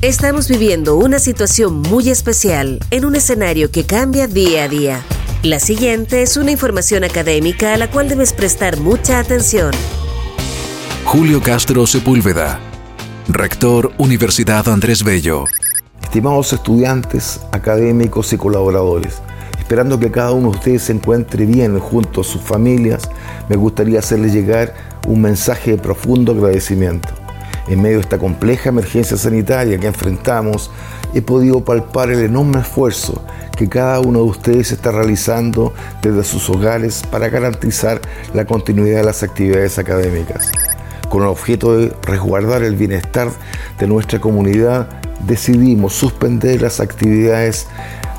Estamos viviendo una situación muy especial en un escenario que cambia día a día. La siguiente es una información académica a la cual debes prestar mucha atención. Julio Castro Sepúlveda, rector Universidad Andrés Bello. Estimados estudiantes, académicos y colaboradores, esperando que cada uno de ustedes se encuentre bien junto a sus familias, me gustaría hacerles llegar un mensaje de profundo agradecimiento. En medio de esta compleja emergencia sanitaria que enfrentamos, he podido palpar el enorme esfuerzo que cada uno de ustedes está realizando desde sus hogares para garantizar la continuidad de las actividades académicas. Con el objeto de resguardar el bienestar de nuestra comunidad, decidimos suspender las actividades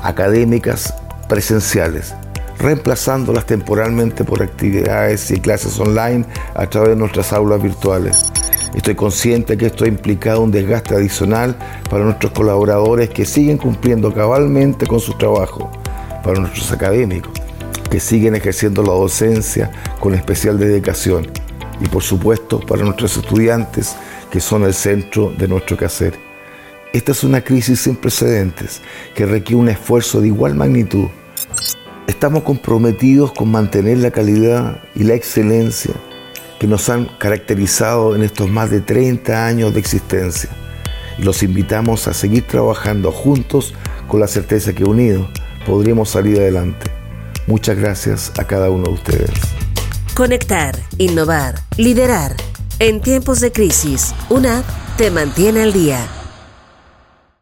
académicas presenciales, reemplazándolas temporalmente por actividades y clases online a través de nuestras aulas virtuales. Estoy consciente que esto ha implicado un desgaste adicional para nuestros colaboradores que siguen cumpliendo cabalmente con su trabajo, para nuestros académicos que siguen ejerciendo la docencia con especial dedicación y por supuesto para nuestros estudiantes que son el centro de nuestro quehacer. Esta es una crisis sin precedentes que requiere un esfuerzo de igual magnitud. Estamos comprometidos con mantener la calidad y la excelencia que nos han caracterizado en estos más de 30 años de existencia. Los invitamos a seguir trabajando juntos con la certeza que unidos podremos salir adelante. Muchas gracias a cada uno de ustedes. Conectar, innovar, liderar. En tiempos de crisis, una te mantiene al día.